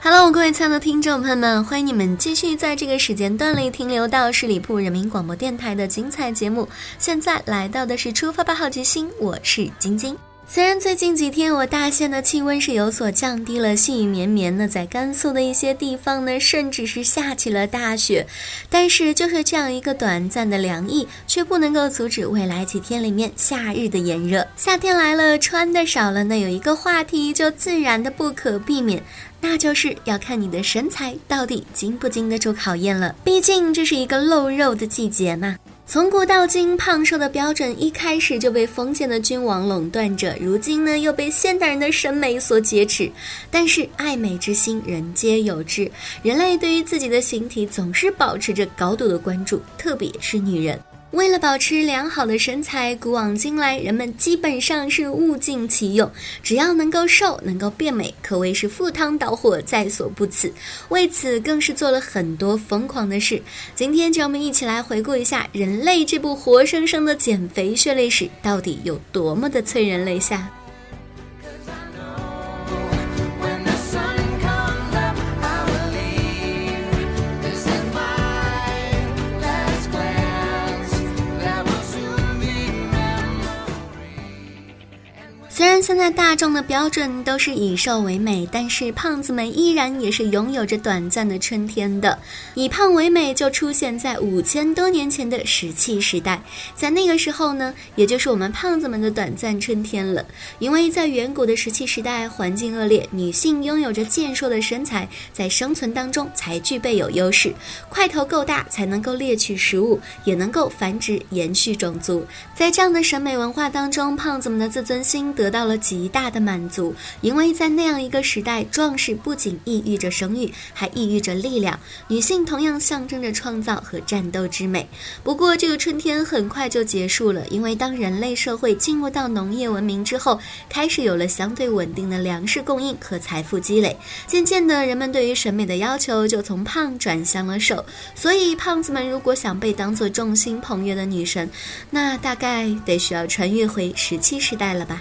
Hello，各位亲爱的听众朋友们，欢迎你们继续在这个时间段里停留到十里铺人民广播电台的精彩节目。现在来到的是出发吧好奇心，我是晶晶。虽然最近几天我大县的气温是有所降低了，细雨绵绵的，在甘肃的一些地方呢，甚至是下起了大雪。但是就是这样一个短暂的凉意，却不能够阻止未来几天里面夏日的炎热。夏天来了，穿的少了，那有一个话题就自然的不可避免。那就是要看你的身材到底经不经得住考验了。毕竟这是一个露肉的季节嘛。从古到今，胖瘦的标准一开始就被封建的君王垄断着，如今呢又被现代人的审美所劫持。但是爱美之心，人皆有之。人类对于自己的形体总是保持着高度的关注，特别是女人。为了保持良好的身材，古往今来，人们基本上是物尽其用，只要能够瘦、能够变美，可谓是赴汤蹈火，在所不辞。为此，更是做了很多疯狂的事。今天，就让我们一起来回顾一下人类这部活生生的减肥血泪史，到底有多么的催人泪下。虽然现在大众的标准都是以瘦为美，但是胖子们依然也是拥有着短暂的春天的。以胖为美就出现在五千多年前的石器时代，在那个时候呢，也就是我们胖子们的短暂春天了。因为在远古的石器时代，环境恶劣，女性拥有着健硕的身材，在生存当中才具备有优势。块头够大才能够猎取食物，也能够繁殖延续种族。在这样的审美文化当中，胖子们的自尊心得。得到了极大的满足，因为在那样一个时代，壮士不仅意喻着生育，还意喻着力量；女性同样象征着创造和战斗之美。不过，这个春天很快就结束了，因为当人类社会进入到农业文明之后，开始有了相对稳定的粮食供应和财富积累，渐渐的，人们对于审美的要求就从胖转向了瘦。所以，胖子们如果想被当做众星捧月的女神，那大概得需要穿越回石器时代了吧。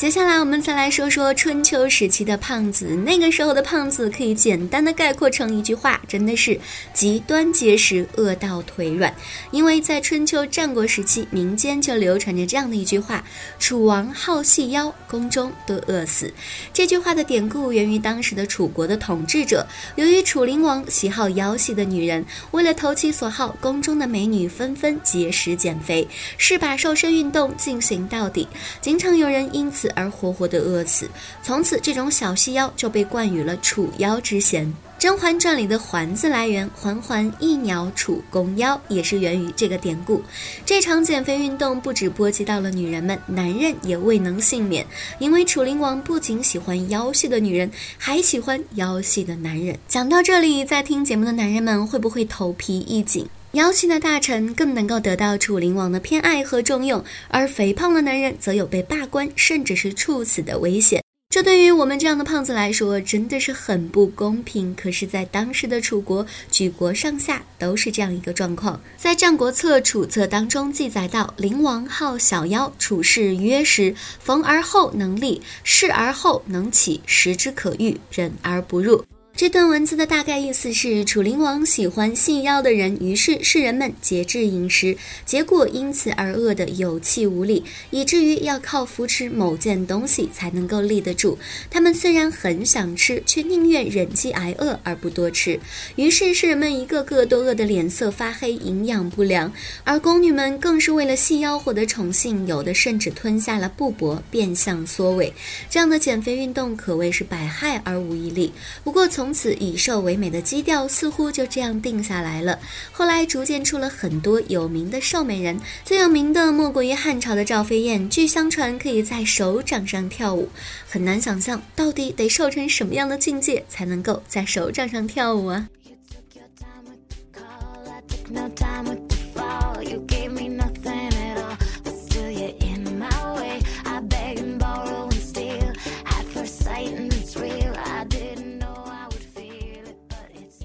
接下来，我们再来说说春秋时期的胖子。那个时候的胖子可以简单的概括成一句话，真的是极端节食，饿到腿软。因为在春秋战国时期，民间就流传着这样的一句话：“楚王好细腰，宫中都饿死。”这句话的典故源于当时的楚国的统治者，由于楚灵王喜好腰细的女人，为了投其所好，宫中的美女纷纷节食减肥，是把瘦身运动进行到底，经常有人因此。而活活的饿死，从此这种小细腰就被冠予了楚腰之嫌。《甄嬛传》里的“嬛”字来源，嬛嬛一鸟楚宫腰，也是源于这个典故。这场减肥运动不止波及到了女人们，男人也未能幸免，因为楚灵王不仅喜欢腰细的女人，还喜欢腰细的男人。讲到这里，在听节目的男人们会不会头皮一紧？腰细的大臣更能够得到楚灵王的偏爱和重用，而肥胖的男人则有被罢官甚至是处死的危险。这对于我们这样的胖子来说，真的是很不公平。可是，在当时的楚国，举国上下都是这样一个状况。在《战国策·楚策》当中记载到：“灵王好小腰，处事约时，逢而后能立，事而后能起，食之可欲，忍而不入。”这段文字的大概意思是，楚灵王喜欢细腰的人，于是世人们节制饮食，结果因此而饿得有气无力，以至于要靠扶持某件东西才能够立得住。他们虽然很想吃，却宁愿忍饥挨饿而不多吃。于是世人们一个个都饿得脸色发黑，营养不良。而宫女们更是为了细腰获得宠幸，有的甚至吞下了布帛，变相缩尾。这样的减肥运动可谓是百害而无一利。不过从从此以瘦为美的基调似乎就这样定下来了。后来逐渐出了很多有名的瘦美人，最有名的莫过于汉朝的赵飞燕。据相传可以在手掌上跳舞，很难想象到底得瘦成什么样的境界才能够在手掌上跳舞啊！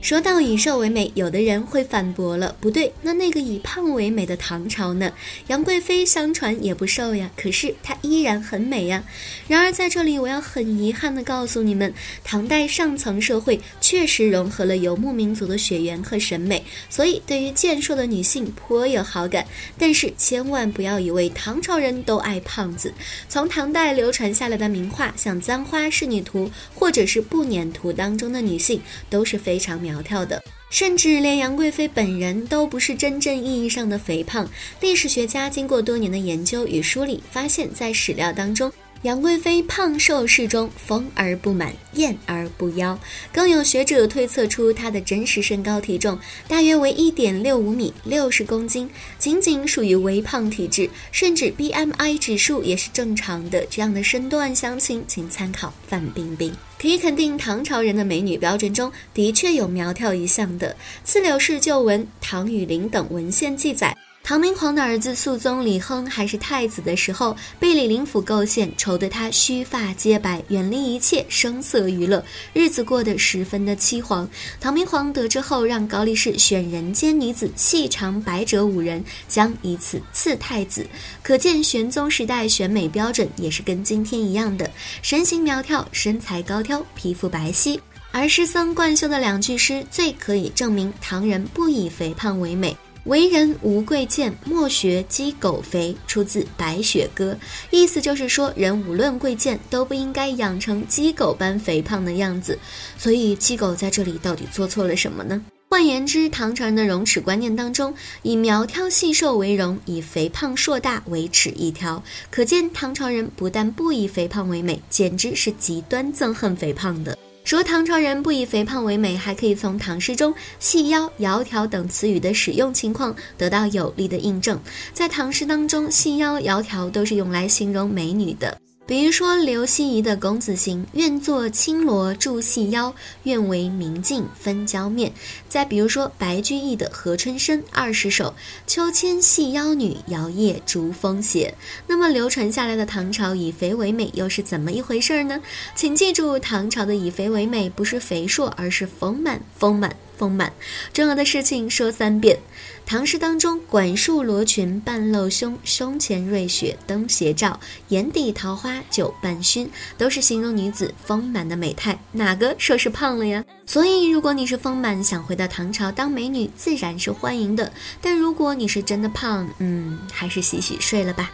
说到以瘦为美，有的人会反驳了，不对，那那个以胖为美的唐朝呢？杨贵妃相传也不瘦呀，可是她依然很美呀。然而在这里，我要很遗憾地告诉你们，唐代上层社会确实融合了游牧民族的血缘和审美，所以对于健硕的女性颇有好感。但是千万不要以为唐朝人都爱胖子。从唐代流传下来的名画，像《簪花仕女图》或者是《步辇图》当中的女性，都是非常苗。苗条的，甚至连杨贵妃本人都不是真正意义上的肥胖。历史学家经过多年的研究与梳理，发现，在史料当中。杨贵妃胖瘦适中，丰而不满，艳而不妖。更有学者推测出她的真实身高体重大约为一点六五米，六十公斤，仅仅属于微胖体质，甚至 BMI 指数也是正常的。这样的身段详情，请参考范冰冰。可以肯定，唐朝人的美女标准中的确有苗条一项的。刺柳氏旧闻、唐雨林等文献记载。唐明皇的儿子肃宗李亨还是太子的时候，被李林甫构陷，愁得他须发皆白，远离一切声色娱乐，日子过得十分的凄惶。唐明皇得知后，让高力士选人间女子细长百褶五人，将以此赐太子。可见玄宗时代选美标准也是跟今天一样的，身形苗条，身材高挑，皮肤白皙。而诗僧贯休的两句诗，最可以证明唐人不以肥胖为美。为人无贵贱，莫学鸡狗肥，出自《白雪歌》，意思就是说，人无论贵贱，都不应该养成鸡狗般肥胖的样子。所以，鸡狗在这里到底做错了什么呢？换言之，唐朝人的容耻观念当中，以苗条细瘦为荣，以肥胖硕大为耻一条。可见，唐朝人不但不以肥胖为美，简直是极端憎恨肥胖的。说唐朝人不以肥胖为美，还可以从唐诗中“细腰”“窈窕”等词语的使用情况得到有力的印证。在唐诗当中，“细腰”“窈窕”都是用来形容美女的。比如说刘希夷的《公子行》，愿作青罗著细腰，愿为明镜分娇面。再比如说白居易的《何春生二十首》，秋千细腰女，摇曳逐风斜。那么流传下来的唐朝以肥为美又是怎么一回事儿呢？请记住，唐朝的以肥为美不是肥硕，而是丰满，丰满。丰满，重要的事情说三遍。唐诗当中，管束罗裙半露胸，胸前瑞雪灯斜照，眼底桃花酒半醺，都是形容女子丰满的美态。哪个说是胖了呀？所以，如果你是丰满，想回到唐朝当美女，自然是欢迎的。但如果你是真的胖，嗯，还是洗洗睡了吧。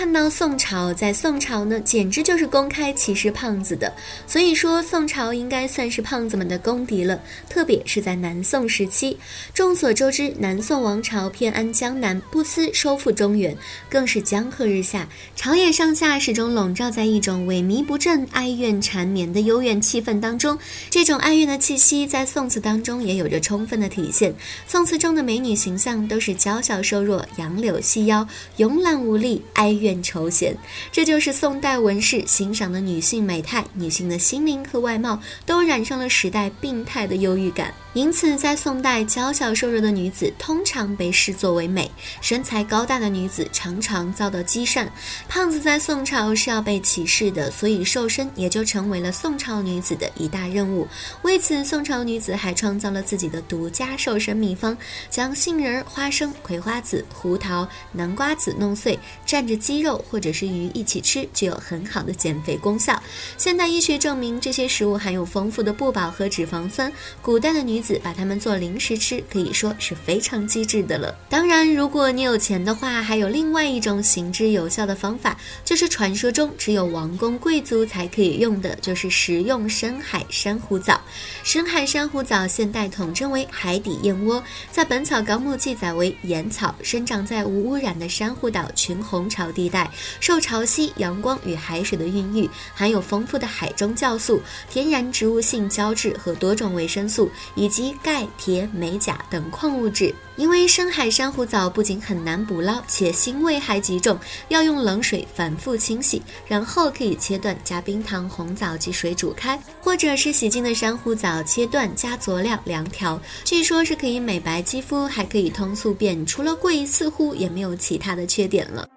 看到宋朝，在宋朝呢，简直就是公开歧视胖子的。所以说，宋朝应该算是胖子们的公敌了。特别是在南宋时期，众所周知，南宋王朝偏安江南，不思收复中原，更是江河日下，朝野上下始终笼罩在一种萎靡不振、哀怨缠绵的幽怨气氛当中。这种哀怨的气息，在宋词当中也有着充分的体现。宋词中的美女形象都是娇小瘦弱、杨柳细腰、慵懒无力、哀。怨愁闲，这就是宋代文士欣赏的女性美态。女性的心灵和外貌都染上了时代病态的忧郁感。因此，在宋代，娇小瘦弱的女子通常被视作为美；身材高大的女子常常遭到讥善。胖子在宋朝是要被歧视的，所以瘦身也就成为了宋朝女子的一大任务。为此，宋朝女子还创造了自己的独家瘦身秘方：将杏仁、花生、葵花籽、胡桃、南瓜籽弄碎，蘸着鸡肉或者是鱼一起吃，具有很好的减肥功效。现代医学证明，这些食物含有丰富的不饱和脂肪酸。古代的女子把它们做零食吃，可以说是非常机智的了。当然，如果你有钱的话，还有另外一种行之有效的方法，就是传说中只有王公贵族才可以用的，就是食用深海珊瑚藻。深海珊瑚藻现代统称为海底燕窝，在《本草纲目》记载为盐草，生长在无污染的珊瑚岛群红潮地带，受潮汐、阳光与海水的孕育，含有丰富的海中酵素、天然植物性胶质和多种维生素，以及钙、铁、镁、钾等矿物质。因为深海珊瑚藻不仅很难捕捞，且腥味还极重，要用冷水反复清洗，然后可以切断，加冰糖、红枣及水煮开，或者是洗净的珊瑚藻切断加佐料凉调。据说是可以美白肌肤，还可以通宿便，除了贵，似乎也没有其他的缺点了。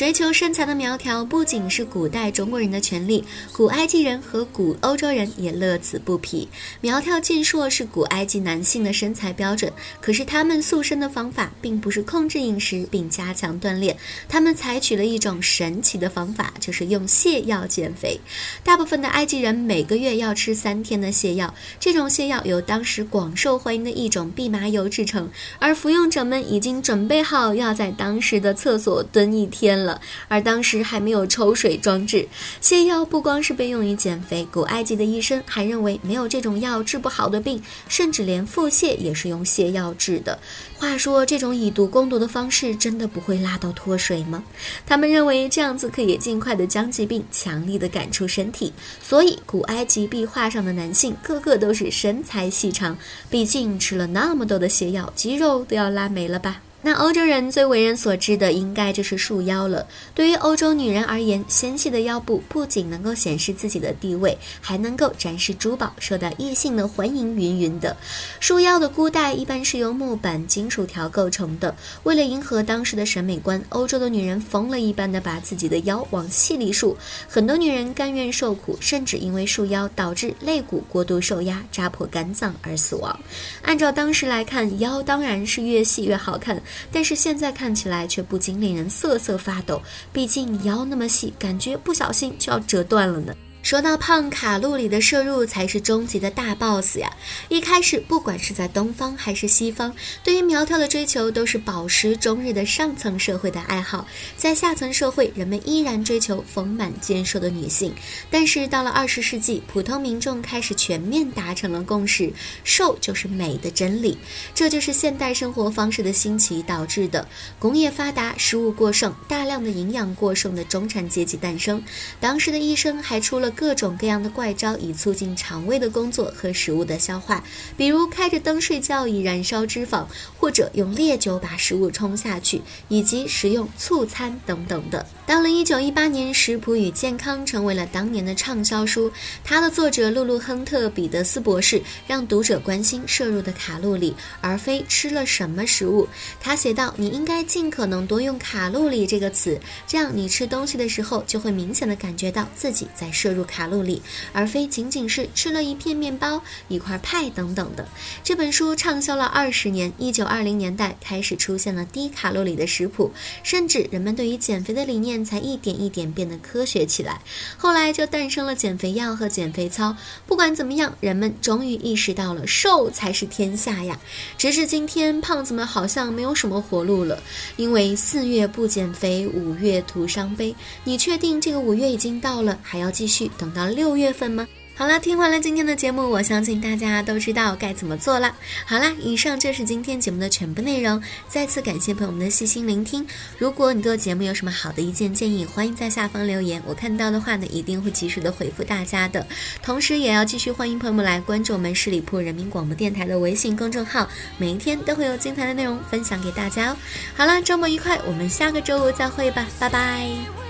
追求身材的苗条不仅是古代中国人的权利，古埃及人和古欧洲人也乐此不疲。苗条健硕是古埃及男性的身材标准，可是他们塑身的方法并不是控制饮食并加强锻炼，他们采取了一种神奇的方法，就是用泻药减肥。大部分的埃及人每个月要吃三天的泻药，这种泻药由当时广受欢迎的一种蓖麻油制成，而服用者们已经准备好要在当时的厕所蹲一天了。而当时还没有抽水装置，泻药不光是被用于减肥，古埃及的医生还认为没有这种药治不好的病，甚至连腹泻也是用泻药治的。话说，这种以毒攻毒的方式真的不会拉到脱水吗？他们认为这样子可以尽快的将疾病强力的赶出身体，所以古埃及壁画上的男性个个都是身材细长，毕竟吃了那么多的泻药，肌肉都要拉没了吧。那欧洲人最为人所知的，应该就是束腰了。对于欧洲女人而言，纤细的腰部不仅能够显示自己的地位，还能够展示珠宝，受到异性的欢迎，云云的。束腰的箍带一般是由木板、金属条构成的。为了迎合当时的审美观，欧洲的女人疯了一般的把自己的腰往细里束。很多女人甘愿受苦，甚至因为束腰导致肋骨过度受压，扎破肝脏而死亡。按照当时来看，腰当然是越细越好看。但是现在看起来却不禁令人瑟瑟发抖，毕竟腰那么细，感觉不小心就要折断了呢。说到胖，卡路里的摄入才是终极的大 boss 呀！一开始，不管是在东方还是西方，对于苗条的追求都是饱食终日的上层社会的爱好。在下层社会，人们依然追求丰满健硕的女性。但是到了二十世纪，普通民众开始全面达成了共识：瘦就是美的真理。这就是现代生活方式的兴起导致的。工业发达，食物过剩，大量的营养过剩的中产阶级诞生。当时的医生还出了。各种各样的怪招以促进肠胃的工作和食物的消化，比如开着灯睡觉以燃烧脂肪，或者用烈酒把食物冲下去，以及食用醋餐等等的。到了一九一八年，《食谱与健康》成为了当年的畅销书。它的作者露露·亨特·彼得斯博士让读者关心摄入的卡路里，而非吃了什么食物。他写道：“你应该尽可能多用卡路里这个词，这样你吃东西的时候就会明显的感觉到自己在摄入。”卡路里，而非仅仅是吃了一片面包、一块派等等的。这本书畅销了二十年，一九二零年代开始出现了低卡路里的食谱，甚至人们对于减肥的理念才一点一点变得科学起来。后来就诞生了减肥药和减肥操。不管怎么样，人们终于意识到了瘦才是天下呀！直至今天，胖子们好像没有什么活路了，因为四月不减肥，五月徒伤悲。你确定这个五月已经到了，还要继续？等到六月份吗？好了，听完了今天的节目，我相信大家都知道该怎么做了。好啦，以上就是今天节目的全部内容。再次感谢朋友们的细心聆听。如果你对节目有什么好的意见建议，欢迎在下方留言，我看到的话呢，一定会及时的回复大家的。同时，也要继续欢迎朋友们来关注我们十里铺人民广播电台的微信公众号，每一天都会有精彩的内容分享给大家哦。好了，周末愉快，我们下个周五再会吧，拜拜。